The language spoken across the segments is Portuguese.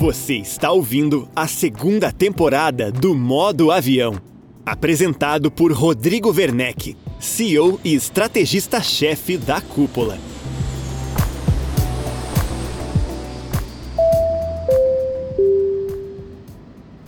Você está ouvindo a segunda temporada do Modo Avião, apresentado por Rodrigo Werneck, CEO e estrategista-chefe da Cúpula.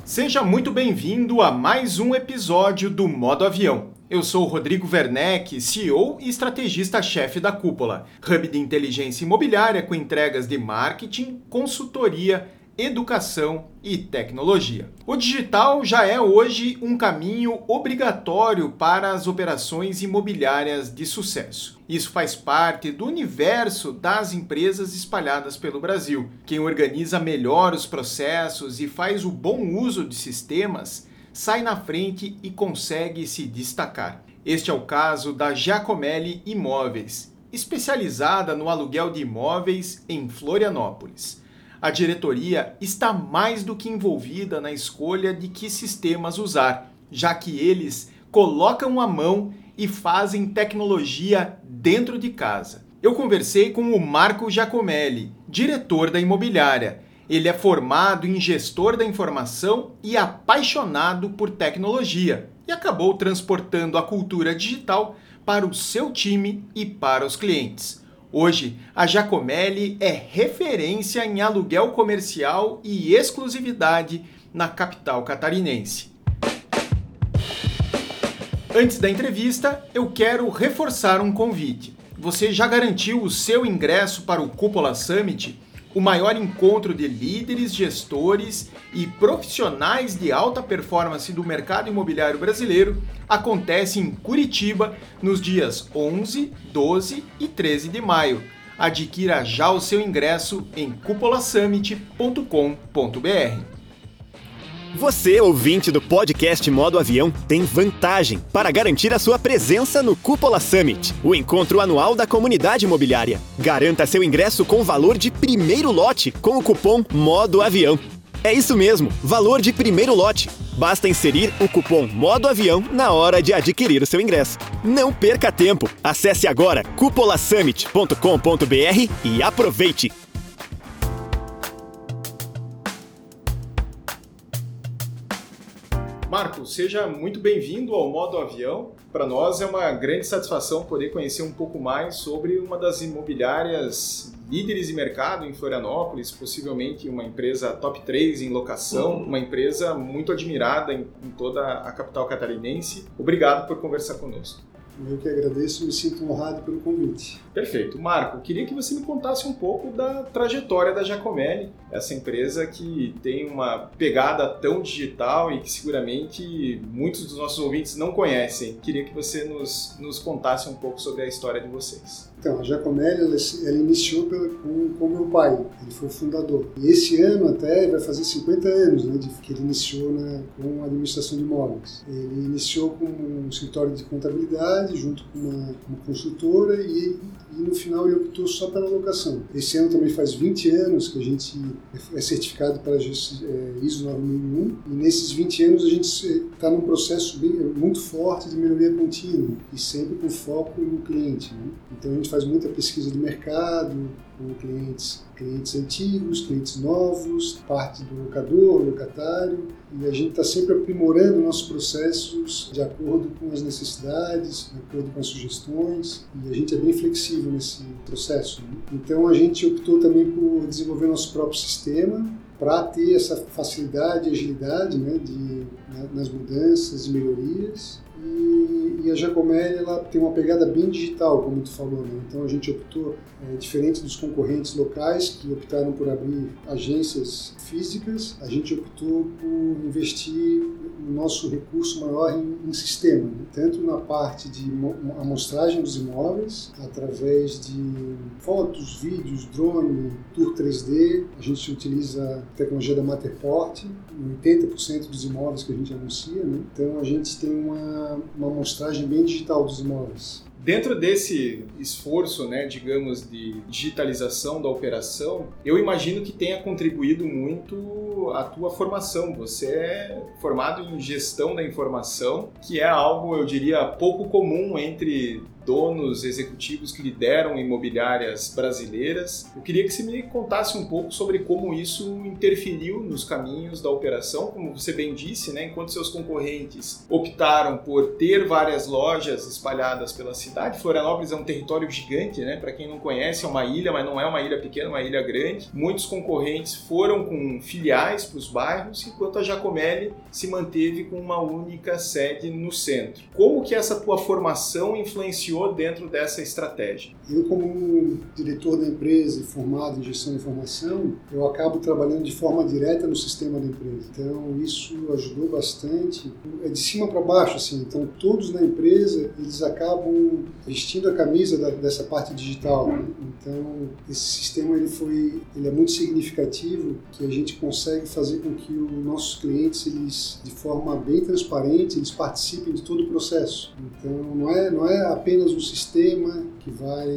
Seja muito bem-vindo a mais um episódio do Modo Avião. Eu sou Rodrigo Werneck, CEO e estrategista-chefe da Cúpula, hub de inteligência imobiliária com entregas de marketing, consultoria educação e tecnologia. O digital já é hoje um caminho obrigatório para as operações imobiliárias de sucesso. Isso faz parte do universo das empresas espalhadas pelo Brasil. Quem organiza melhor os processos e faz o bom uso de sistemas sai na frente e consegue se destacar. Este é o caso da Giacomelli Imóveis, especializada no aluguel de imóveis em Florianópolis a diretoria está mais do que envolvida na escolha de que sistemas usar, já que eles colocam a mão e fazem tecnologia dentro de casa. Eu conversei com o Marco Giacomelli, diretor da imobiliária. Ele é formado em gestor da informação e apaixonado por tecnologia e acabou transportando a cultura digital para o seu time e para os clientes. Hoje, a Giacomelli é referência em aluguel comercial e exclusividade na capital catarinense. Antes da entrevista, eu quero reforçar um convite. Você já garantiu o seu ingresso para o Cúpula Summit? O maior encontro de líderes, gestores e profissionais de alta performance do mercado imobiliário brasileiro acontece em Curitiba nos dias 11, 12 e 13 de maio. Adquira já o seu ingresso em cupolasummit.com.br. Você, ouvinte do podcast Modo Avião, tem vantagem para garantir a sua presença no Cúpula Summit, o encontro anual da comunidade imobiliária. Garanta seu ingresso com valor de primeiro lote com o cupom Modo Avião. É isso mesmo, valor de primeiro lote. Basta inserir o cupom Modo Avião na hora de adquirir o seu ingresso. Não perca tempo. Acesse agora cupolasummit.com.br e aproveite. Marco, seja muito bem-vindo ao Modo Avião. Para nós é uma grande satisfação poder conhecer um pouco mais sobre uma das imobiliárias líderes de mercado em Florianópolis, possivelmente uma empresa top 3 em locação, uhum. uma empresa muito admirada em, em toda a capital catarinense. Obrigado por conversar conosco. Eu que agradeço me sinto honrado pelo convite. Perfeito. Marco, queria que você me contasse um pouco da trajetória da Giacomelli, essa empresa que tem uma pegada tão digital e que seguramente muitos dos nossos ouvintes não conhecem. Queria que você nos, nos contasse um pouco sobre a história de vocês. Então, a Giacomelli, ela, ela iniciou pela, com, com meu pai, ele foi o fundador. E esse ano até vai fazer 50 anos né, de, que ele iniciou na, com a administração de imóveis. Ele iniciou com um escritório de contabilidade, junto com uma, uma consultora, e, e no final ele optou só pela locação. Esse ano também faz 20 anos que a gente é certificado para é, ISO 9001, e nesses 20 anos a gente está num processo bem, muito forte de melhoria contínua, e sempre com foco no cliente. Né? Então a gente faz muita pesquisa de mercado com clientes, clientes antigos, clientes novos, parte do locador, locatário, e a gente está sempre aprimorando nossos processos de acordo com as necessidades, de acordo com as sugestões, e a gente é bem flexível nesse processo. Né? Então a gente optou também por desenvolver nosso próprio sistema para ter essa facilidade e agilidade né, de, né, nas mudanças e melhorias e, e a Giacomelli ela tem uma pegada bem digital, como tu falou. Né? Então a gente optou, é, diferente dos concorrentes locais que optaram por abrir agências físicas, a gente optou por investir o nosso recurso maior em, em sistema, né? tanto na parte de amostragem dos imóveis, através de fotos, vídeos, drone, tour 3D. A gente utiliza a tecnologia da Matterport em 80% dos imóveis que a gente anuncia. Né? Então a gente tem uma, uma amostragem bem digital dos imóveis Dentro desse esforço, né, digamos, de digitalização da operação, eu imagino que tenha contribuído muito a tua formação. Você é formado em gestão da informação, que é algo, eu diria, pouco comum entre donos executivos que lideram imobiliárias brasileiras. Eu queria que você me contasse um pouco sobre como isso interferiu nos caminhos da operação, como você bem disse, né? Enquanto seus concorrentes optaram por ter várias lojas espalhadas pela cidade, Florianópolis é um território gigante, né? Para quem não conhece, é uma ilha, mas não é uma ilha pequena, é uma ilha grande. Muitos concorrentes foram com filiais para os bairros, enquanto a Giacomelli se manteve com uma única sede no centro. Como que essa tua formação influenciou dentro dessa estratégia? Eu, como diretor da empresa e formado em gestão de informação, eu acabo trabalhando de forma direta no sistema da empresa. Então, isso ajudou bastante. É de cima para baixo, assim. Então, todos na empresa, eles acabam vestindo a camisa da, dessa parte digital. Né? Então, esse sistema ele foi, ele é muito significativo, que a gente consegue fazer com que os nossos clientes, eles, de forma bem transparente, eles participem de todo o processo. Então, não é, não é apenas apenas um sistema que vai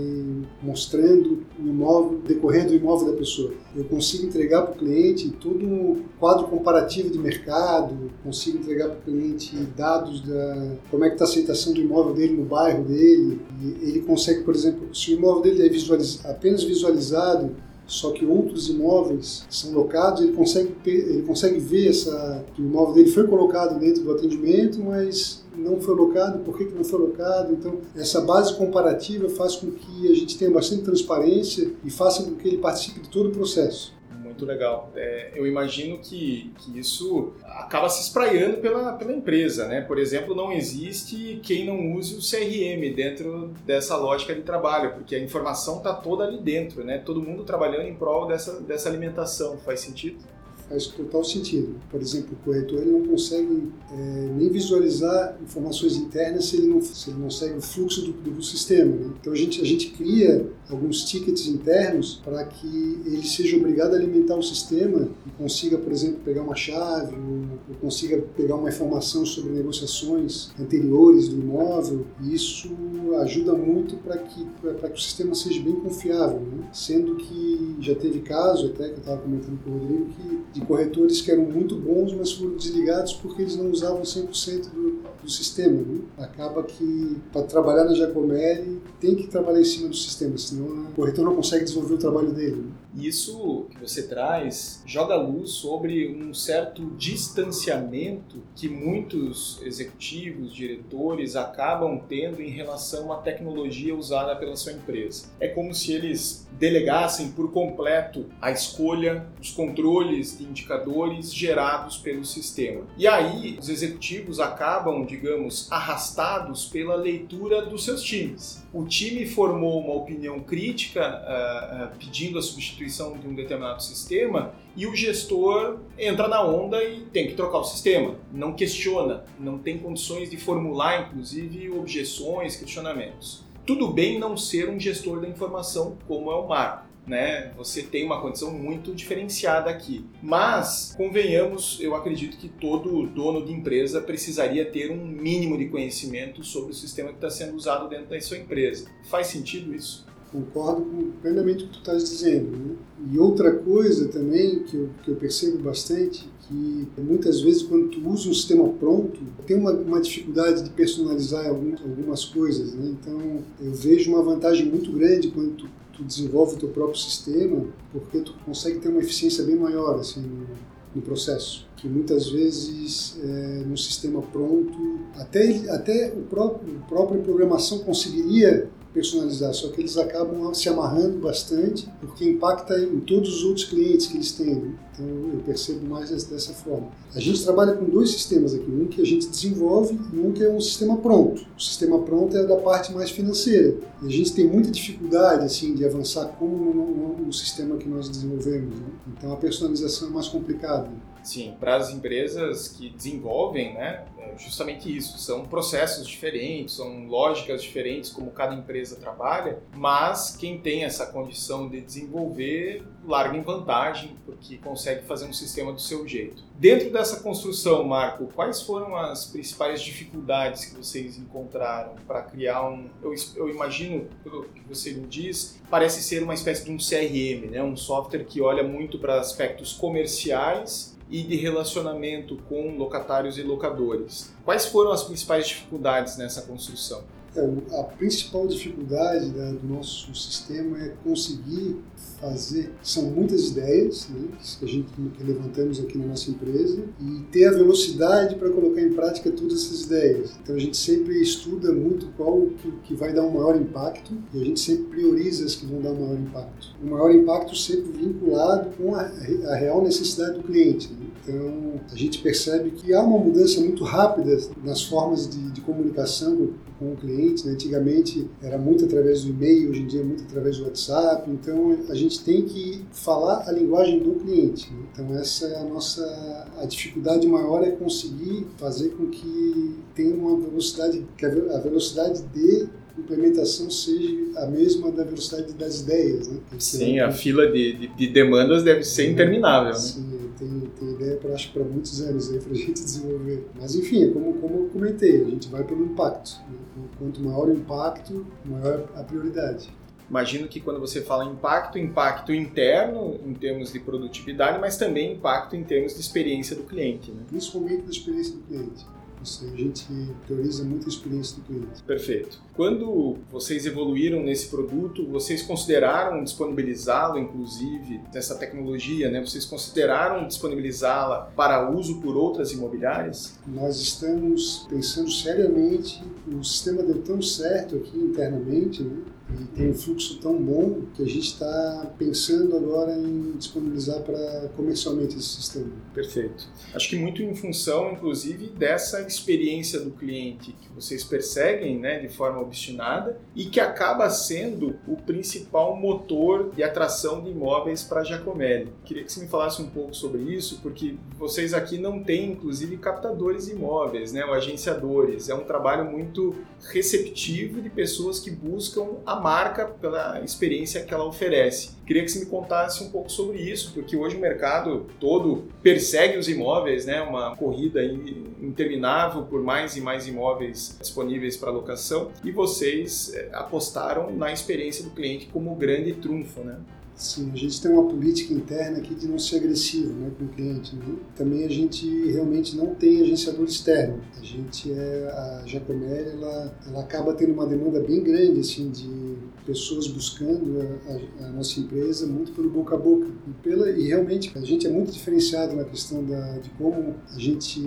mostrando o imóvel, decorrer do imóvel da pessoa. Eu consigo entregar para o cliente todo um quadro comparativo de mercado, consigo entregar para o cliente dados da como é que está a aceitação do imóvel dele no bairro dele. E ele consegue, por exemplo, se o imóvel dele é visualiz, apenas visualizado, só que outros imóveis são locados, ele consegue, ele consegue ver essa, que o imóvel dele foi colocado dentro do atendimento, mas não foi locado, por que, que não foi locado. Então, essa base comparativa faz com que a gente tenha bastante transparência e faça com que ele participe de todo o processo muito legal. É, eu imagino que, que isso acaba se espraiando pela, pela empresa, né? Por exemplo, não existe quem não use o CRM dentro dessa lógica de trabalho, porque a informação está toda ali dentro, né? Todo mundo trabalhando em prol dessa, dessa alimentação. Faz sentido? Faz total sentido. Por exemplo, o corretor ele não consegue é, nem visualizar informações internas se ele não, se ele não segue o fluxo do, do sistema. Né? Então a gente, a gente cria alguns tickets internos para que ele seja obrigado a alimentar o sistema e consiga, por exemplo, pegar uma chave ou, ou consiga pegar uma informação sobre negociações anteriores do imóvel. E isso ajuda muito para que, que o sistema seja bem confiável. Né? Sendo que já teve caso, até que eu estava comentando com o Rodrigo, que de corretores que eram muito bons, mas foram desligados porque eles não usavam 100% do, do sistema. Né? Acaba que para trabalhar na Giacomelli tem que trabalhar em cima do sistema, senão o corretor não consegue desenvolver o trabalho dele. Né? Isso que você traz joga luz sobre um certo distanciamento que muitos executivos, diretores acabam tendo em relação à tecnologia usada pela sua empresa. É como se eles delegassem por completo a escolha, os controles de indicadores gerados pelo sistema. E aí os executivos acabam, digamos, arrastados pela leitura dos seus times. O time formou uma opinião crítica uh, uh, pedindo a substituição substituição de um determinado sistema e o gestor entra na onda e tem que trocar o sistema. Não questiona, não tem condições de formular, inclusive, objeções, questionamentos. Tudo bem não ser um gestor da informação como é o Marco. Né? Você tem uma condição muito diferenciada aqui. Mas, convenhamos, eu acredito que todo dono de empresa precisaria ter um mínimo de conhecimento sobre o sistema que está sendo usado dentro da sua empresa. Faz sentido isso? Concordo com plenamente o que tu estás dizendo. Né? E outra coisa também que eu, que eu percebo bastante, que muitas vezes quando tu usa um sistema pronto, tem uma, uma dificuldade de personalizar algum, algumas coisas. Né? Então, eu vejo uma vantagem muito grande quando tu, tu desenvolve o teu próprio sistema, porque tu consegue ter uma eficiência bem maior assim, no, no processo que muitas vezes é, no sistema pronto até até o próprio a própria programação conseguiria personalizar, só que eles acabam se amarrando bastante porque impacta em todos os outros clientes que eles têm. Né? Então eu percebo mais dessa forma. A gente trabalha com dois sistemas aqui, um que a gente desenvolve e um que é um sistema pronto. O sistema pronto é da parte mais financeira. E a gente tem muita dificuldade assim de avançar como no sistema que nós desenvolvemos. Né? Então a personalização é mais complicada. Sim, para as empresas que desenvolvem, né, é justamente isso. São processos diferentes, são lógicas diferentes como cada empresa trabalha, mas quem tem essa condição de desenvolver larga em vantagem porque consegue fazer um sistema do seu jeito. Dentro dessa construção, Marco, quais foram as principais dificuldades que vocês encontraram para criar um? Eu, eu imagino, pelo que você me diz, parece ser uma espécie de um CRM, né? um software que olha muito para aspectos comerciais e de relacionamento com locatários e locadores. Quais foram as principais dificuldades nessa construção? É, a principal dificuldade né, do nosso sistema é conseguir fazer, são muitas ideias né, que a gente que levantamos aqui na nossa empresa e ter a velocidade para colocar em prática todas essas ideias. Então a gente sempre estuda muito qual que, vai dar um maior impacto e a gente sempre prioriza as que vão dar um maior impacto. O maior impacto sempre vinculado com a, a real necessidade do cliente. Né? Então a gente percebe que há uma mudança muito rápida nas formas de, de comunicação com o cliente. Né? Antigamente era muito através do e-mail, hoje em dia é muito através do WhatsApp. Então a gente tem que falar a linguagem do cliente. Né? Então essa é a nossa a dificuldade maior é conseguir fazer com que tenha uma velocidade que a velocidade de implementação seja a mesma da velocidade das ideias. Né? Sim, a fila de, de, de, demandas deve ser interminável. Né? Sim, ideia para acho para muitos anos aí para a gente desenvolver. Mas enfim, é como, como eu comentei, a gente vai pelo impacto. Né? Quanto maior o impacto, maior a prioridade. Imagino que quando você fala impacto, impacto interno em termos de produtividade, mas também impacto em termos de experiência do cliente. Né? Principalmente da experiência do cliente. Isso a gente prioriza muito a experiência do cliente. Perfeito. Quando vocês evoluíram nesse produto, vocês consideraram disponibilizá-lo, inclusive, nessa tecnologia, né? Vocês consideraram disponibilizá-la para uso por outras imobiliárias? Nós estamos pensando seriamente. O sistema deu tão certo aqui internamente, né? E tem um fluxo tão bom que a gente está pensando agora em disponibilizar para comercialmente esse sistema. Perfeito. Acho que muito em função, inclusive, dessa experiência do cliente que vocês perseguem né, de forma obstinada e que acaba sendo o principal motor de atração de imóveis para a Giacomelli. Queria que você me falasse um pouco sobre isso, porque vocês aqui não têm, inclusive, captadores de imóveis, né, ou agenciadores. É um trabalho muito receptivo de pessoas que buscam a marca pela experiência que ela oferece. Queria que você me contasse um pouco sobre isso, porque hoje o mercado todo persegue os imóveis, né? Uma corrida interminável por mais e mais imóveis disponíveis para locação, e vocês eh, apostaram na experiência do cliente como grande trunfo, né? Sim, a gente tem uma política interna aqui de não ser agressivo né, com o cliente. Né? Também a gente realmente não tem agenciador externo. A gente é a Jacomelli, ela, ela acaba tendo uma demanda bem grande assim de pessoas buscando a, a, a, nossa empresa muito pelo boca a boca e pela e realmente a gente é muito diferenciado na questão da, de como a gente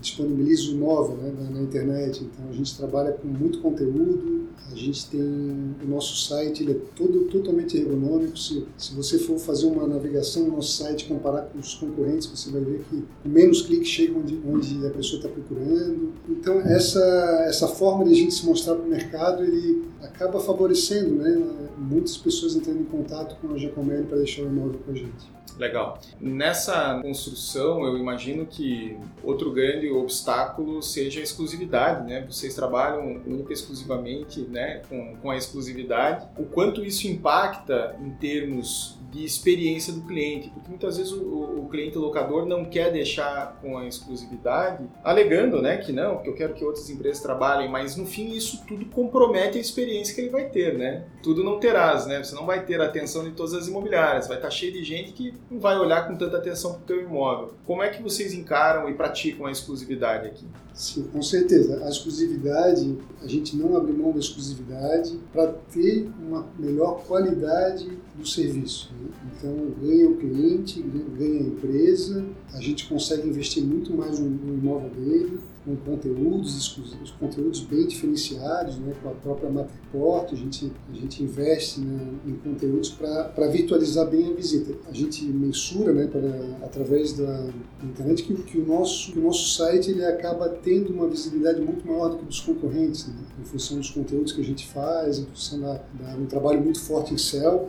disponibiliza o imóvel né, na, na internet. Então a gente trabalha com muito conteúdo, a gente tem o nosso site, ele é todo totalmente ergonômico. Se, se você for fazer uma navegação no nosso site, comparar com os concorrentes, você vai ver que menos cliques chega onde, onde a pessoa está procurando. Então essa essa forma de a gente se mostrar para o mercado, ele acaba favorecendo, né, muitas pessoas entrando em contato com a Giacomelli para deixar o imóvel com a gente. Legal. Nessa construção, eu imagino que outro grande obstáculo seja a exclusividade, né? Vocês trabalham única exclusivamente, né, com, com a exclusividade. O quanto isso impacta em termos de experiência do cliente, porque muitas vezes o, o, cliente locador não quer deixar com a exclusividade, alegando, né, que não, que eu quero que outras empresas trabalhem, mas no fim isso tudo compromete a experiência que ele vai ter, né? Tudo não terás, né? Você não vai ter a atenção de todas as imobiliárias, vai estar cheio de gente que não vai olhar com tanta atenção para o teu imóvel. Como é que vocês encaram e praticam a exclusividade aqui? Sim, com certeza. A exclusividade, a gente não abre mão da exclusividade para ter uma melhor qualidade do serviço. Né? Então, ganha o cliente, ganha a empresa, a gente consegue investir muito mais no, imóvel dele, com conteúdos, os conteúdos bem diferenciados, né, com a própria Matterport, a gente, a gente investe né, em conteúdos para virtualizar bem a visita. A gente mensura né, pra, através da internet que, que, o nosso, que o nosso site ele acaba tendo uma visibilidade muito maior do que dos concorrentes, né, em função dos conteúdos que a gente faz, em função da, da um trabalho muito forte em Cell,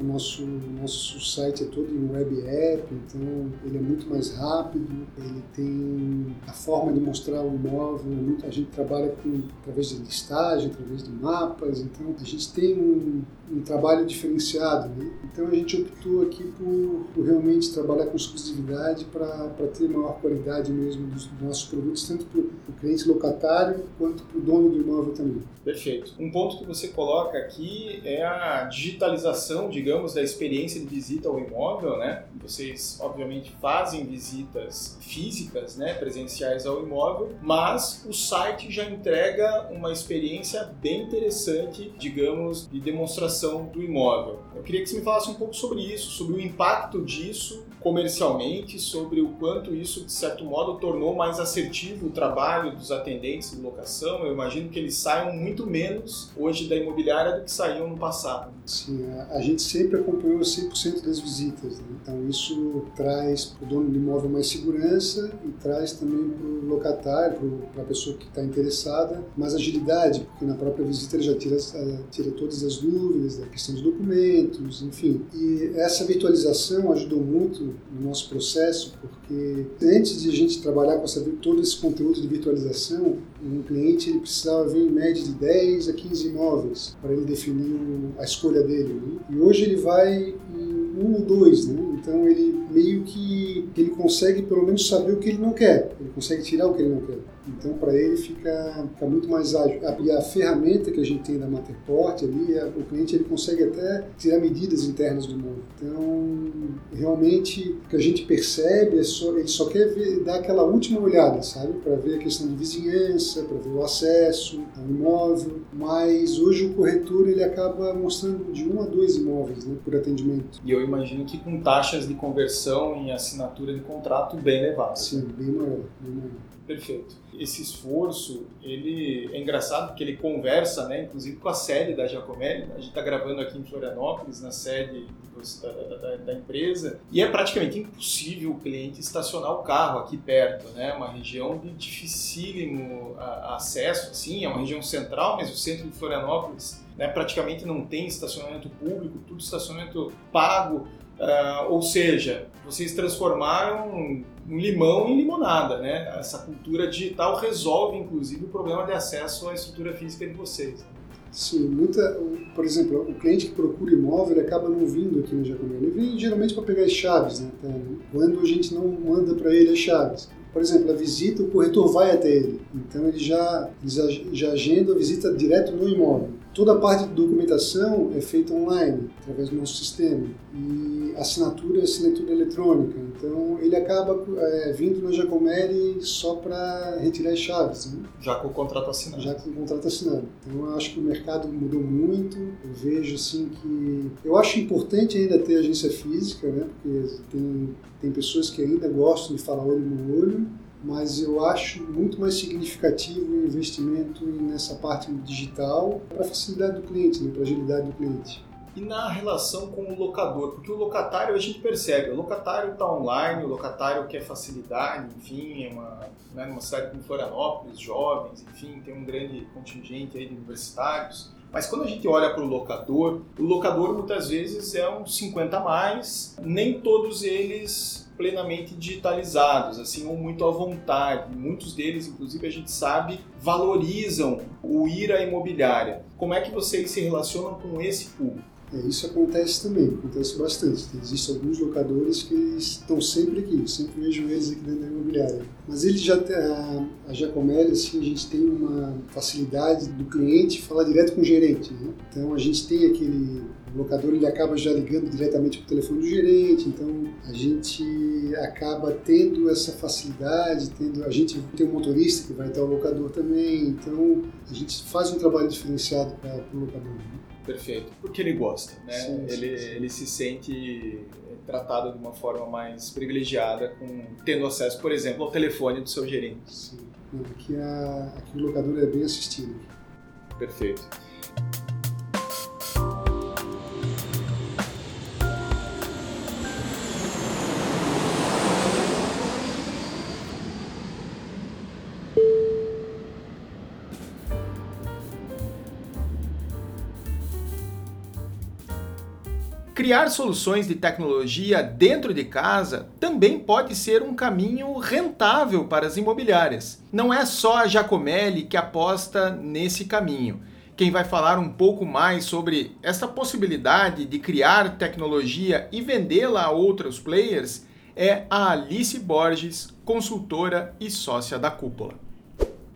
o nosso, nosso site é todo em web app, então ele é muito mais rápido, ele tem a forma de mostrar o imóvel, muito, a gente trabalha com, através de listagem, através de mapas, então a gente tem um, um trabalho diferenciado. Né? Então a gente optou aqui por, por realmente trabalhar com exclusividade para ter maior qualidade mesmo dos, dos nossos produtos, tanto para o cliente locatário quanto para o dono do imóvel também. Perfeito. Um ponto que você coloca aqui é a digitalização, digamos, da experiência de visita ao imóvel, né? Vocês, obviamente, fazem visitas físicas, né, presenciais ao imóvel, mas o site já entrega uma experiência bem interessante, digamos, de demonstração do imóvel. Eu queria que você me falasse um pouco sobre isso, sobre o impacto disso comercialmente, sobre o quanto isso, de certo modo, tornou mais assertivo o trabalho dos atendentes de locação. Eu imagino que eles saiam muito menos hoje da imobiliária do que saíam no passado. Sim, a, gente sempre acompanhou 100% das visitas. Né? Então, isso traz para o dono do imóvel mais segurança e traz também para o locatário, para a pessoa que está interessada, mais agilidade, porque na própria visita ele já tira, tira todas as dúvidas da questão dos documentos, enfim. E essa virtualização ajudou muito no nosso processo, porque antes de a gente trabalhar com essa, todo esse conteúdo de virtualização, um cliente ele precisava ver em média de 10 a 15 imóveis para ele definir a escolha dele. Né? E hoje ele vai em um ou dois, né? então ele meio que ele consegue pelo menos saber o que ele não quer, ele consegue tirar o que ele não quer. Então, para ele fica, fica, muito mais ágil. E a ferramenta que a gente tem da Matterport ali, o cliente ele consegue até tirar medidas internas do imóvel. Então, realmente, o que a gente percebe é só, ele só quer ver, dar aquela última olhada, sabe? Para ver a questão de vizinhança, para ver o acesso ao imóvel. Mas hoje o corretor ele acaba mostrando de um a dois imóveis né, por atendimento. E eu imagino que com taxas de conversão em assinatura de contrato bem elevadas. Sim, bem maior. Bem maior. Perfeito. Esse esforço, ele é engraçado porque ele conversa, né, inclusive com a sede da Giacomelli. A gente está gravando aqui em Florianópolis, na sede da, da, da, empresa, e é praticamente impossível o cliente estacionar o carro aqui perto, né? Uma região de dificílimo acesso, assim, é uma região central, mas o centro de Florianópolis né, praticamente não tem estacionamento público, tudo estacionamento pago. Uh, ou seja, vocês transformaram um limão em limonada, né? Essa cultura digital resolve, inclusive, o problema de acesso à estrutura física de vocês. Sim, muita, por exemplo, o cliente que procura imóvel ele acaba não vindo aqui no Jacomé. Ele vem geralmente para pegar as chaves, né? Quando a gente não manda para ele as chaves. Por exemplo, a visita, o corretor vai até ele. Então ele já, já, já agenda a visita direto no imóvel. Toda a parte de documentação é feita online, através do nosso sistema. E assinatura é assinatura eletrônica. Então ele acaba é, vindo na Giacomelli só para retirar as chaves. Né? Já com o contrato assinado. Já com o contrato assinado. Então eu acho que o mercado mudou muito. Eu vejo assim que. Eu acho importante ainda ter agência física, né? Porque tem, tem pessoas que ainda gostam de falar olho no olho mas eu acho muito mais significativo o investimento nessa parte digital para a facilidade do cliente, né, para a agilidade do cliente. E na relação com o locador, porque o locatário a gente percebe, o locatário está online, o locatário quer facilidade, enfim, é uma, né, numa cidade como Florianópolis, jovens, enfim, tem um grande contingente aí de universitários. Mas quando a gente olha para o locador, o locador muitas vezes é um 50 a mais, nem todos eles plenamente digitalizados, assim, ou muito à vontade. Muitos deles, inclusive, a gente sabe, valorizam o ir à imobiliária. Como é que vocês se relacionam com esse público? É, isso acontece também, acontece bastante. Existem alguns locadores que estão sempre aqui, sempre vejo eles aqui dentro da imobiliária. Mas eles já a, a Giacomelli, assim, a gente tem uma facilidade do cliente falar direto com o gerente. Né? Então a gente tem aquele o locador ele acaba já ligando diretamente para o telefone do gerente, então a gente acaba tendo essa facilidade, tendo a gente tem um motorista que vai estar o locador também, então a gente faz um trabalho diferenciado para o locador. Né? Perfeito, porque ele gosta, né? Sim, ele, sim. ele se sente tratado de uma forma mais privilegiada, com tendo acesso, por exemplo, ao telefone do seu gerente. Sim. Aqui, a, aqui o locador é bem assistido. Perfeito. Criar soluções de tecnologia dentro de casa também pode ser um caminho rentável para as imobiliárias. Não é só a Jacomelli que aposta nesse caminho. Quem vai falar um pouco mais sobre essa possibilidade de criar tecnologia e vendê-la a outros players é a Alice Borges, consultora e sócia da Cúpula.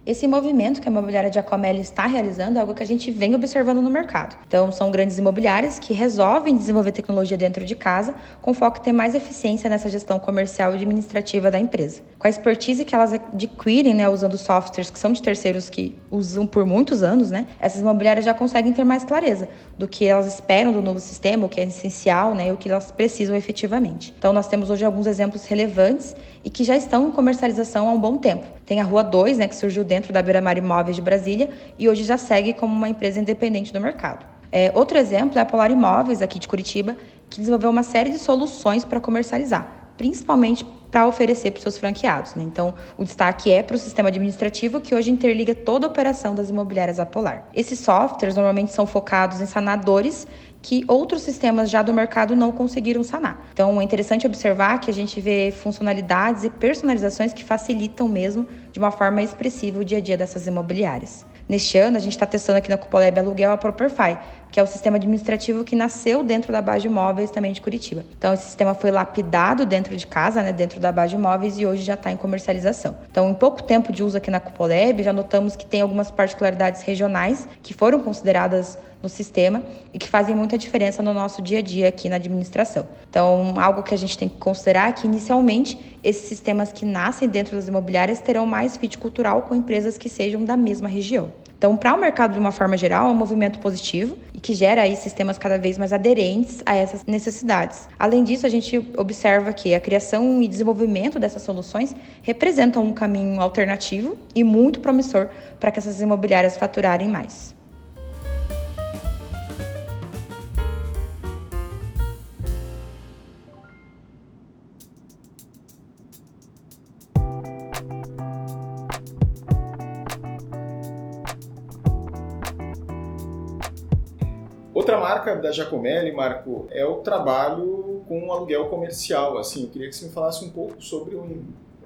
Esse movimento que a imobiliária de Giacomelli está realizando é algo que a gente vem observando no mercado. Então, são grandes imobiliárias que resolvem desenvolver tecnologia dentro de casa com foco em ter mais eficiência nessa gestão comercial e administrativa da empresa. Com a expertise que elas adquirem, né, usando softwares que são de terceiros que usam por muitos anos, né, essas imobiliárias já conseguem ter mais clareza do que elas esperam do novo sistema, o que é essencial, né, e o que elas precisam efetivamente. Então, nós temos hoje alguns exemplos relevantes e que já estão em comercialização há um bom tempo. Tem a Rua 2, né, que surgiu dentro da Beira Mar Imóveis de Brasília e hoje já segue como uma empresa independente do mercado. É, outro exemplo é a Polar Imóveis, aqui de Curitiba, que desenvolveu uma série de soluções para comercializar, principalmente para oferecer para os seus franqueados. Né? Então, o destaque é para o sistema administrativo, que hoje interliga toda a operação das imobiliárias a Polar. Esses softwares normalmente são focados em sanadores que outros sistemas já do mercado não conseguiram sanar. Então é interessante observar que a gente vê funcionalidades e personalizações que facilitam mesmo de uma forma expressiva o dia a dia dessas imobiliárias. Neste ano, a gente está testando aqui na Cupoleb Aluguel a Properfy, que é o sistema administrativo que nasceu dentro da base de imóveis também de Curitiba. Então, esse sistema foi lapidado dentro de casa, né, dentro da base de imóveis, e hoje já está em comercialização. Então, em pouco tempo de uso aqui na Cupoleb, já notamos que tem algumas particularidades regionais que foram consideradas no sistema e que fazem muita diferença no nosso dia a dia aqui na administração. Então, algo que a gente tem que considerar é que, inicialmente, esses sistemas que nascem dentro das imobiliárias terão mais fit cultural com empresas que sejam da mesma região. Então, para o mercado de uma forma geral, é um movimento positivo e que gera aí sistemas cada vez mais aderentes a essas necessidades. Além disso, a gente observa que a criação e desenvolvimento dessas soluções representam um caminho alternativo e muito promissor para que essas imobiliárias faturarem mais. Outra marca da Giacomelli, Marco, é o trabalho com o aluguel comercial. Assim, eu queria que você me falasse um pouco sobre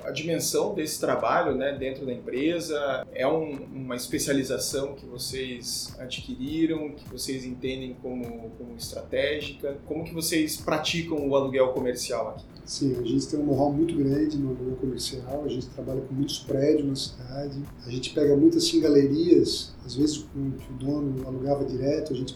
a dimensão desse trabalho né, dentro da empresa. É um, uma especialização que vocês adquiriram, que vocês entendem como, como estratégica? Como que vocês praticam o aluguel comercial aqui? Sim, a gente tem um know-how muito grande no aluguel comercial, a gente trabalha com muitos prédios na cidade, a gente pega muitas assim, galerias, às vezes que o dono alugava direto a gente,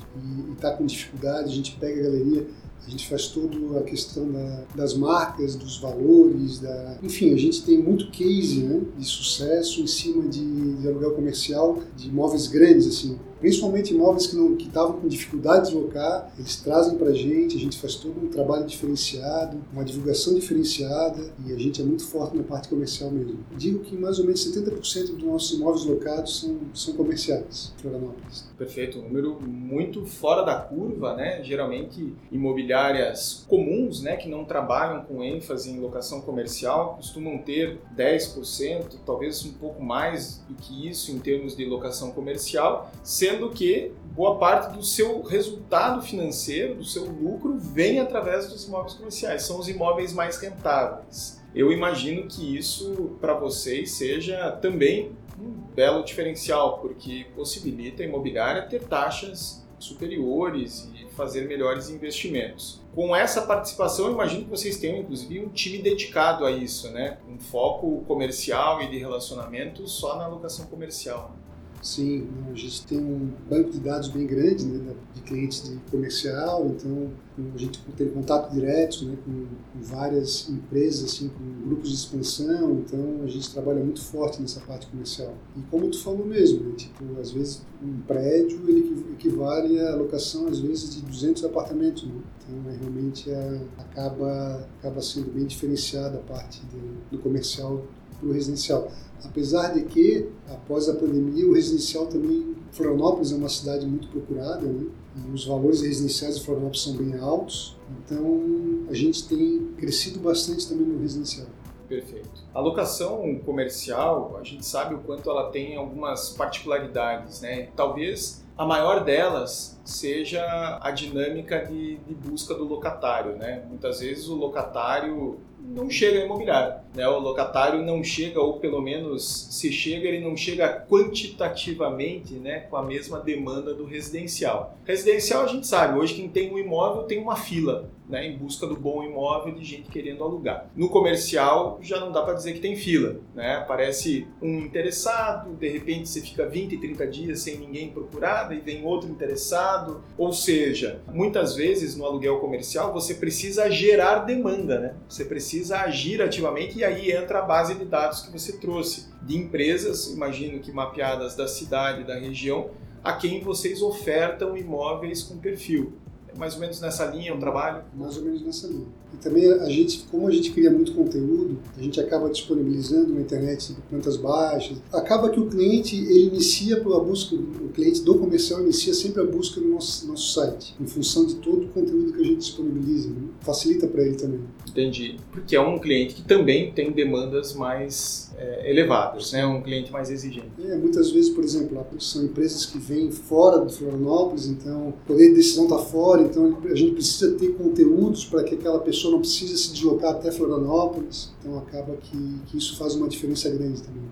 está com dificuldade, a gente pega a galeria, a gente faz toda a questão da, das marcas, dos valores, da... enfim, a gente tem muito case né, de sucesso em cima de, de aluguel comercial, de imóveis grandes, assim, principalmente imóveis que não que estavam com dificuldade de locar, eles trazem para a gente, a gente faz todo um trabalho diferenciado, uma divulgação diferenciada e a gente é muito forte na parte comercial mesmo. Digo que mais ou menos 70% dos nossos imóveis locados são, são comerciais em Florianópolis. Perfeito, um número muito fora da curva, né? Geralmente imobiliárias comuns, né, que não trabalham com ênfase em locação comercial, costumam ter 10%, talvez um pouco mais do que isso em termos de locação comercial, sendo que boa parte do seu resultado financeiro, do seu lucro, vem através dos imóveis comerciais. São os imóveis mais rentáveis. Eu imagino que isso para vocês seja também um belo diferencial, porque possibilita a imobiliária ter taxas superiores e fazer melhores investimentos. Com essa participação, imagino que vocês tenham inclusive um time dedicado a isso, né? Um foco comercial e de relacionamento só na alocação comercial. Sim, a gente tem um banco de dados bem grande né, de clientes de comercial, então a gente tem contato direto né, com, várias empresas, assim, com grupos de expansão, então a gente trabalha muito forte nessa parte comercial. E como tu falou mesmo, né, tipo, às vezes um prédio ele equivale à locação, às vezes, de 200 apartamentos. Né? Então, é, realmente é, acaba, acaba sendo bem diferenciada a parte de, do comercial o residencial. Apesar de que, após a pandemia, o residencial também, Florianópolis é uma cidade muito procurada, né? Os valores residenciais de Florianópolis são bem altos, então a gente tem crescido bastante também no residencial. Perfeito. A locação comercial, a gente sabe o quanto ela tem algumas particularidades, né? Talvez a maior delas seja a dinâmica de, de busca do locatário, né? Muitas vezes o locatário não chega a imobiliário. Né? O locatário não chega, ou pelo menos se chega, ele não chega quantitativamente né, com a mesma demanda do residencial. Residencial a gente sabe, hoje quem tem um imóvel tem uma fila né, em busca do bom imóvel de gente querendo alugar. No comercial já não dá para dizer que tem fila. Né? Aparece um interessado, de repente você fica 20, 30 dias sem ninguém procurar, e vem outro interessado. Ou seja, muitas vezes no aluguel comercial você precisa gerar demanda, né? você precisa agir ativamente e aí entra a base de dados que você trouxe de empresas, imagino que mapeadas da cidade, da região, a quem vocês ofertam imóveis com perfil. É mais ou menos nessa linha o trabalho? Mais ou menos nessa linha. E também a gente, como a gente cria muito conteúdo, a gente acaba disponibilizando na internet plantas baixas. Acaba que o cliente ele inicia a busca, o cliente do comercial inicia sempre a busca no nosso, nosso site, em função de todo o conteúdo que a gente disponibiliza. Né? Facilita para ele também. Entendi. Porque é um cliente que também tem demandas mais é, elevadas, né? um cliente mais exigente. É, muitas vezes, por exemplo, são empresas que vêm fora de Florianópolis, então o poder de decisão está fora, então a gente precisa ter conteúdos para que aquela pessoa não precisa se deslocar até Florianópolis, então acaba que, que isso faz uma diferença grande também.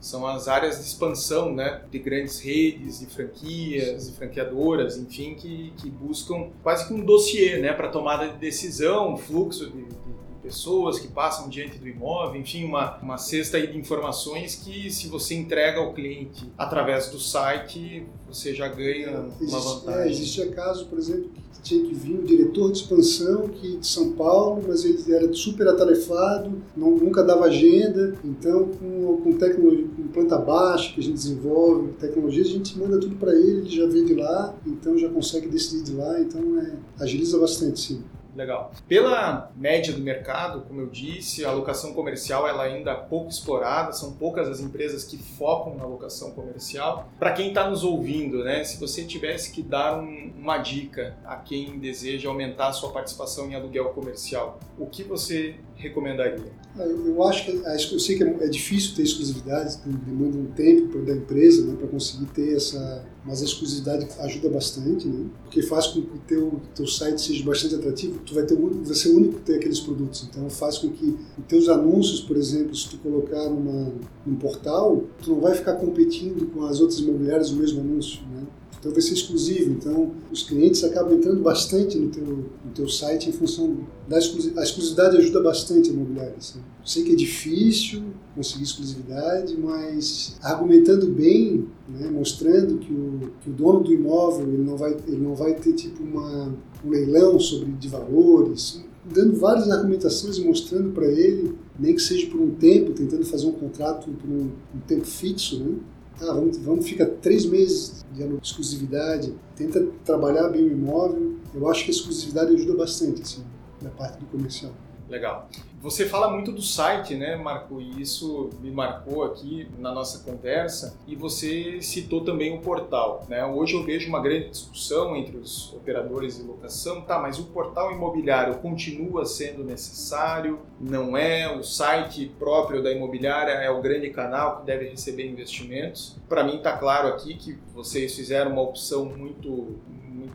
São as áreas de expansão, né, de grandes redes, de franquias, de franqueadoras, enfim, que, que buscam quase que um dossiê, né, para tomada de decisão, fluxo de, de pessoas que passam diante do imóvel, enfim, uma, uma cesta de informações que se você entrega ao cliente através do site, você já ganha uma existe, vantagem. É, existia caso, por exemplo, que tinha que vir um diretor de expansão que de São Paulo, mas ele era super atarefado, não, nunca dava agenda, então com, com tecnologia, com planta baixa que a gente desenvolve, tecnologia, a gente manda tudo para ele, ele já vê de lá, então já consegue decidir de lá, então é, agiliza bastante, sim. Legal. Pela média do mercado, como eu disse, a locação comercial ela ainda é pouco explorada, são poucas as empresas que focam na locação comercial. Para quem está nos ouvindo, né, se você tivesse que dar um, uma dica a quem deseja aumentar a sua participação em aluguel comercial, o que você recomendaria? Ah, eu acho que eu sei que é, é difícil ter exclusividade, demanda um tempo da empresa né, para conseguir ter essa, mas a exclusividade ajuda bastante, né? Porque faz com que o teu teu site seja bastante atrativo. Tu vai ter vai ser o único que tem aqueles produtos, então faz com que os teus anúncios, por exemplo, se tu colocar numa, num portal, tu não vai ficar competindo com as outras imobiliárias o mesmo anúncio, né? Então vai ser exclusivo. Então os clientes acabam entrando bastante no teu, no teu site em função da exclusividade. A exclusividade ajuda bastante a imobiliária. Assim. sei que é difícil conseguir exclusividade, mas argumentando bem, né, mostrando que o, que o dono do imóvel ele não vai, ele não vai ter tipo uma, um leilão sobre de valores, dando várias argumentações e mostrando para ele, nem que seja por um tempo, tentando fazer um contrato por um, um tempo fixo, né? Ah, vamos, vamos ficar três meses de exclusividade, tenta trabalhar bem o imóvel. Eu acho que a exclusividade ajuda bastante, assim, na parte do comercial. Legal. Você fala muito do site, né, Marco? E isso me marcou aqui na nossa conversa. E você citou também o portal, né? Hoje eu vejo uma grande discussão entre os operadores de locação. Tá, mas o portal imobiliário continua sendo necessário? Não é? O site próprio da imobiliária é o grande canal que deve receber investimentos? Para mim está claro aqui que vocês fizeram uma opção muito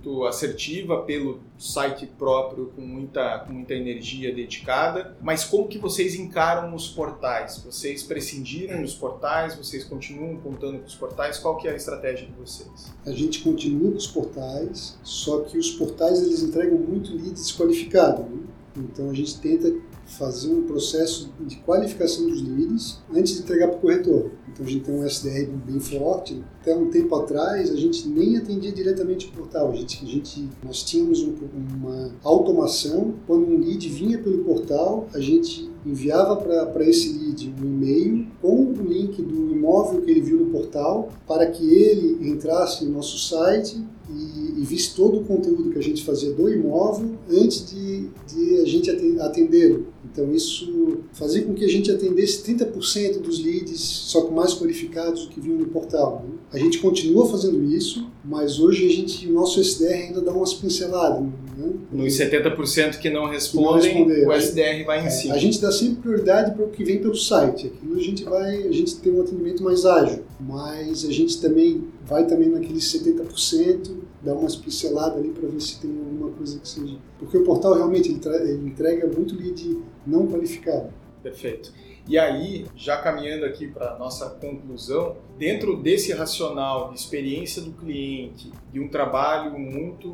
muito assertiva pelo site próprio com muita, com muita energia dedicada, mas como que vocês encaram os portais? Vocês prescindiram dos portais? Vocês continuam contando com os portais? Qual que é a estratégia de vocês? A gente continua com os portais, só que os portais eles entregam muito lead desqualificado. Né? Então a gente tenta fazer um processo de qualificação dos leads antes de entregar para o corretor. Então a gente tem um SDR bem forte. Até um tempo atrás a gente nem atendia diretamente o portal. A gente, a gente, nós tínhamos um, uma automação. Quando um lead vinha pelo portal, a gente enviava para esse lead um e-mail com o link do imóvel que ele viu no portal para que ele entrasse no nosso site e, e visse todo o conteúdo que a gente fazia do imóvel antes de, de a gente atendê-lo. Então isso fazia com que a gente atendesse 30% dos leads, só com mais qualificados do que vinham no portal. Né? A gente continua fazendo isso, mas hoje a gente, o nosso SDR ainda dá umas pinceladas. Né? Nos 70% que não respondem, que não o SDR vai em é, cima. A gente dá sempre prioridade para o que vem pelo site. Aquilo a gente vai, a gente tem um atendimento mais ágil, mas a gente também vai também naqueles 70%, dá umas pinceladas ali para ver se tem alguma coisa que seja. Porque o portal realmente ele, ele entrega muito lead não qualificado. Perfeito. E aí, já caminhando aqui para a nossa conclusão, dentro desse racional de experiência do cliente, de um trabalho muito,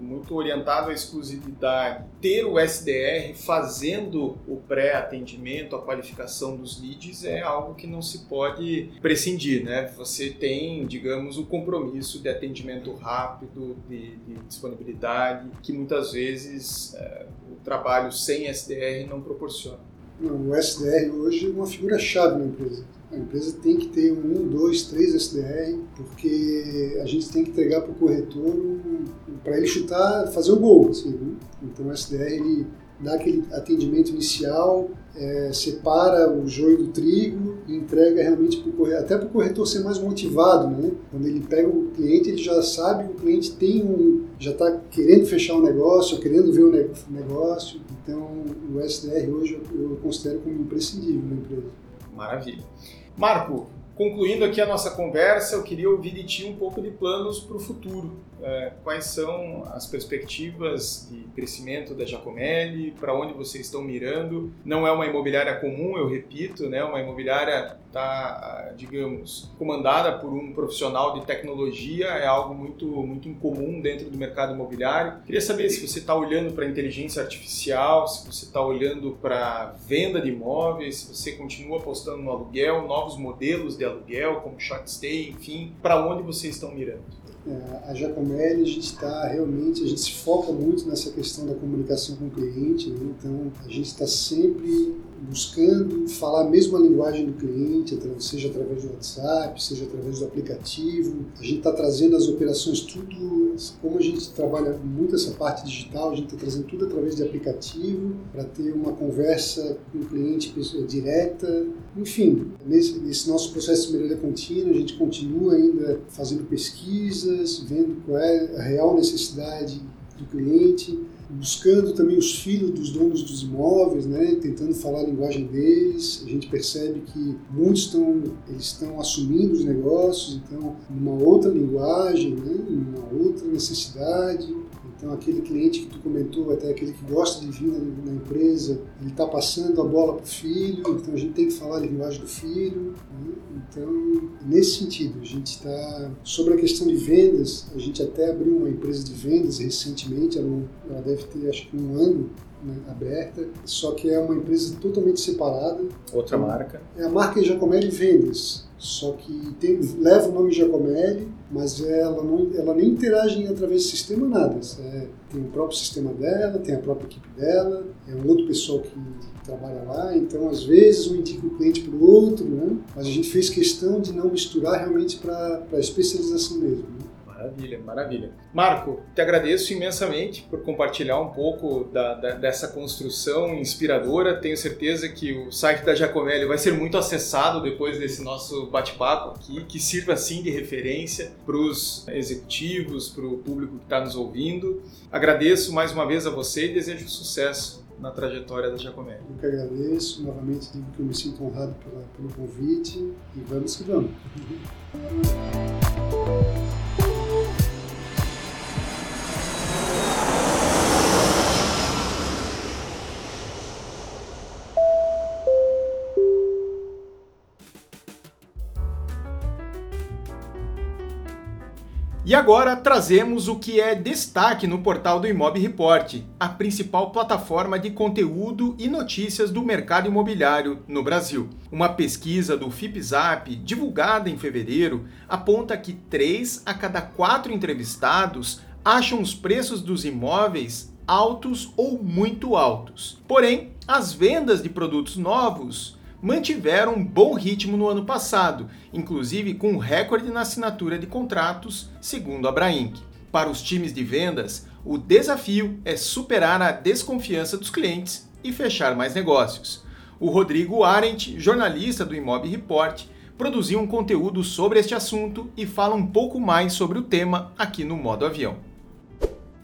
muito orientado à exclusividade, ter o SDR fazendo o pré-atendimento, a qualificação dos leads é algo que não se pode prescindir, né? Você tem, digamos, o compromisso de atendimento rápido, de, de disponibilidade, que muitas vezes é, o trabalho sem SDR não proporciona. O SDR hoje é uma figura-chave na empresa. A empresa tem que ter um, dois, três SDR, porque a gente tem que entregar para o corretor para ele chutar, fazer o gol. Assim, né? Então o SDR ele dá aquele atendimento inicial, é, separa o joio do trigo entrega realmente para o corretor, até para o corretor ser mais motivado, né? Quando ele pega o cliente, ele já sabe que o cliente tem um, já está querendo fechar um negócio, querendo ver o negócio. Então, o SDR hoje eu considero como imprescindível na empresa. Maravilha. Marco, concluindo aqui a nossa conversa, eu queria ouvir de ti um pouco de planos para o futuro quais são as perspectivas de crescimento da Giacomelli, para onde vocês estão mirando. Não é uma imobiliária comum, eu repito, né? uma imobiliária está, digamos, comandada por um profissional de tecnologia, é algo muito, muito incomum dentro do mercado imobiliário. Queria saber se você está olhando para inteligência artificial, se você está olhando para venda de imóveis, se você continua apostando no aluguel, novos modelos de aluguel, como short stay, enfim, para onde vocês estão mirando? A Giacomelli, a gente está realmente, a gente se foca muito nessa questão da comunicação com o cliente, né? então a gente está sempre buscando falar a mesma linguagem do cliente, seja através do WhatsApp, seja através do aplicativo. A gente está trazendo as operações tudo, como a gente trabalha muito essa parte digital, a gente está trazendo tudo através de aplicativo para ter uma conversa com o cliente direta. Enfim, nesse, nesse nosso processo de melhoria contínua, a gente continua ainda fazendo pesquisas, vendo qual é a real necessidade do cliente buscando também os filhos dos donos dos imóveis, né, tentando falar a linguagem deles. A gente percebe que muitos estão, eles estão assumindo os negócios, então, numa outra linguagem, né, numa outra necessidade. Então, aquele cliente que tu comentou, até aquele que gosta de vir na, na empresa, ele está passando a bola para o filho, então a gente tem que falar a linguagem do filho. Né? Então, nesse sentido, a gente está. Sobre a questão de vendas, a gente até abriu uma empresa de vendas recentemente, ela, ela deve ter acho que um ano né, aberta, só que é uma empresa totalmente separada. Outra marca? É a marca Giacomelli Vendas. Só que tem, leva o nome Giacomelli, mas ela, não, ela nem interage através do sistema nada. É, tem o próprio sistema dela, tem a própria equipe dela, é um outro pessoal que trabalha lá, então às vezes um indica o cliente para o outro, né? mas a gente fez questão de não misturar realmente para a especialização mesmo. Né? Maravilha, maravilha. Marco, te agradeço imensamente por compartilhar um pouco da, da, dessa construção inspiradora. Tenho certeza que o site da Giacomelli vai ser muito acessado depois desse nosso bate-papo aqui, que sirva sim de referência para os executivos, para o público que está nos ouvindo. Agradeço mais uma vez a você e desejo sucesso na trajetória da Giacomelli. Eu que agradeço, novamente digo que eu me sinto honrado pela, pelo convite e vamos que vamos. E agora trazemos o que é destaque no portal do Imob Report, a principal plataforma de conteúdo e notícias do mercado imobiliário no Brasil. Uma pesquisa do FIPZAP, divulgada em fevereiro, aponta que 3 a cada 4 entrevistados acham os preços dos imóveis altos ou muito altos. Porém, as vendas de produtos novos mantiveram um bom ritmo no ano passado, inclusive com um recorde na assinatura de contratos, segundo a Brainc. Para os times de vendas, o desafio é superar a desconfiança dos clientes e fechar mais negócios. O Rodrigo Arendt, jornalista do Imob Report, produziu um conteúdo sobre este assunto e fala um pouco mais sobre o tema aqui no Modo Avião.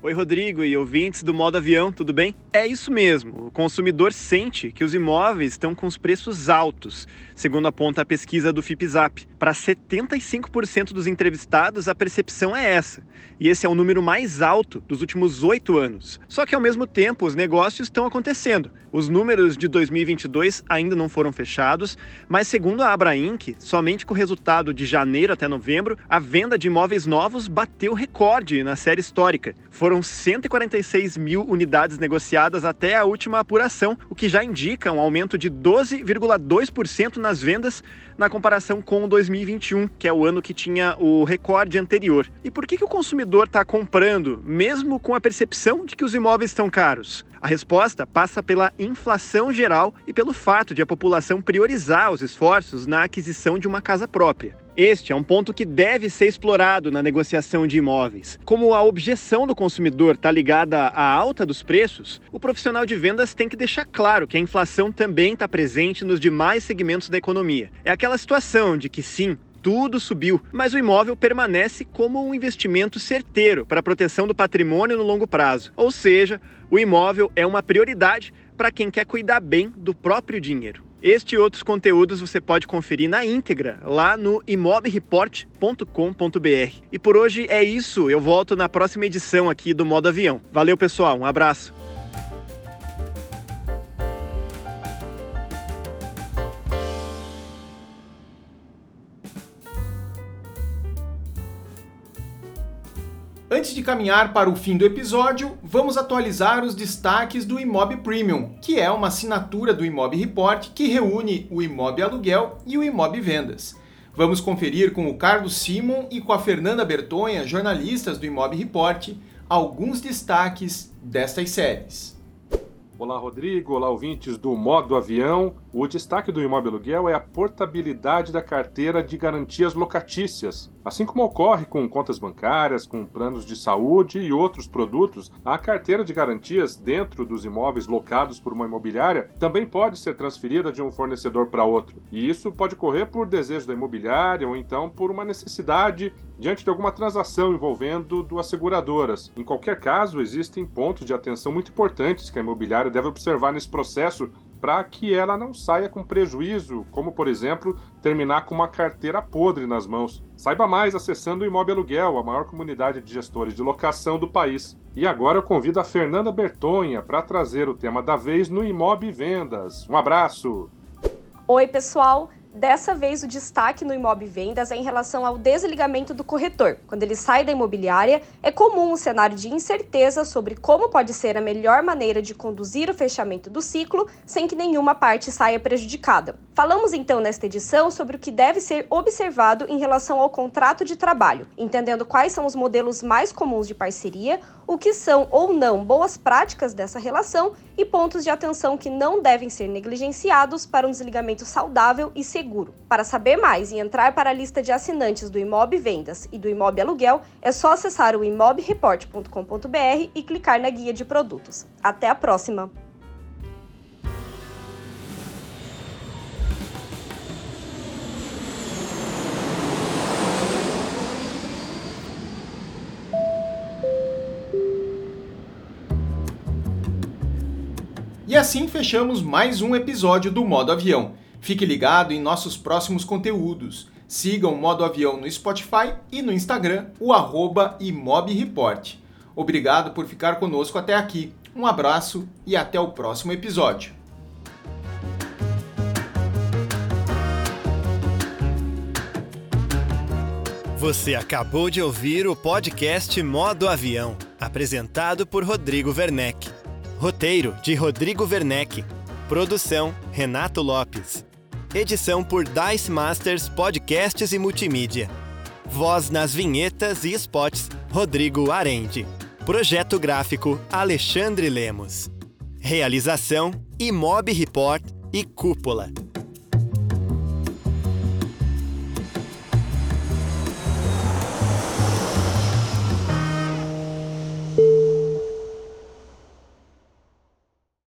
Oi, Rodrigo e ouvintes do Modo Avião, tudo bem? É isso mesmo. O consumidor sente que os imóveis estão com os preços altos, segundo aponta a pesquisa do FIPZAP. Para 75% dos entrevistados, a percepção é essa. E esse é o número mais alto dos últimos oito anos. Só que, ao mesmo tempo, os negócios estão acontecendo. Os números de 2022 ainda não foram fechados, mas, segundo a Abrainc, somente com o resultado de janeiro até novembro, a venda de imóveis novos bateu recorde na série histórica. Foram 146 mil unidades negociadas negociadas até a última apuração, o que já indica um aumento de 12,2% nas vendas na comparação com 2021, que é o ano que tinha o recorde anterior. E por que, que o consumidor está comprando, mesmo com a percepção de que os imóveis estão caros? A resposta passa pela inflação geral e pelo fato de a população priorizar os esforços na aquisição de uma casa própria. Este é um ponto que deve ser explorado na negociação de imóveis. Como a objeção do consumidor está ligada à alta dos preços, o profissional de vendas tem que deixar claro que a inflação também está presente nos demais segmentos da economia. É aquela situação de que sim, tudo subiu, mas o imóvel permanece como um investimento certeiro para a proteção do patrimônio no longo prazo. Ou seja, o imóvel é uma prioridade para quem quer cuidar bem do próprio dinheiro. Este e outros conteúdos você pode conferir na íntegra lá no imobreport.com.br. E por hoje é isso. Eu volto na próxima edição aqui do Modo Avião. Valeu, pessoal. Um abraço. Antes de caminhar para o fim do episódio, vamos atualizar os destaques do Imob Premium, que é uma assinatura do Imob Report que reúne o Imob Aluguel e o Imob Vendas. Vamos conferir com o Carlos Simon e com a Fernanda Bertonha, jornalistas do Imob Report, alguns destaques destas séries. Olá, Rodrigo. Olá, ouvintes do Modo Avião. O destaque do imóvel aluguel é a portabilidade da carteira de garantias locatícias. Assim como ocorre com contas bancárias, com planos de saúde e outros produtos, a carteira de garantias dentro dos imóveis locados por uma imobiliária também pode ser transferida de um fornecedor para outro. E isso pode ocorrer por desejo da imobiliária ou então por uma necessidade diante de alguma transação envolvendo duas seguradoras. Em qualquer caso, existem pontos de atenção muito importantes que a imobiliária deve observar nesse processo para que ela não saia com prejuízo, como por exemplo, terminar com uma carteira podre nas mãos. Saiba mais acessando o Imóvel Aluguel, a maior comunidade de gestores de locação do país. E agora eu convido a Fernanda Bertonha para trazer o tema da vez no Imob Vendas. Um abraço. Oi, pessoal. Dessa vez, o destaque no Imob Vendas é em relação ao desligamento do corretor. Quando ele sai da imobiliária, é comum um cenário de incerteza sobre como pode ser a melhor maneira de conduzir o fechamento do ciclo sem que nenhuma parte saia prejudicada. Falamos então nesta edição sobre o que deve ser observado em relação ao contrato de trabalho, entendendo quais são os modelos mais comuns de parceria, o que são ou não boas práticas dessa relação e pontos de atenção que não devem ser negligenciados para um desligamento saudável e seguro. Para saber mais e entrar para a lista de assinantes do Imob Vendas e do Imob Aluguel, é só acessar o imobreport.com.br e clicar na guia de produtos. Até a próxima! E assim fechamos mais um episódio do Modo Avião. Fique ligado em nossos próximos conteúdos. Siga o Modo Avião no Spotify e no Instagram, o arroba imobreport. Obrigado por ficar conosco até aqui. Um abraço e até o próximo episódio. Você acabou de ouvir o podcast Modo Avião, apresentado por Rodrigo Werneck. Roteiro de Rodrigo Werneck. Produção Renato Lopes. Edição por Dice Masters Podcasts e Multimídia. Voz nas vinhetas e spots Rodrigo Arende. Projeto gráfico Alexandre Lemos. Realização Imob Report e Cúpula.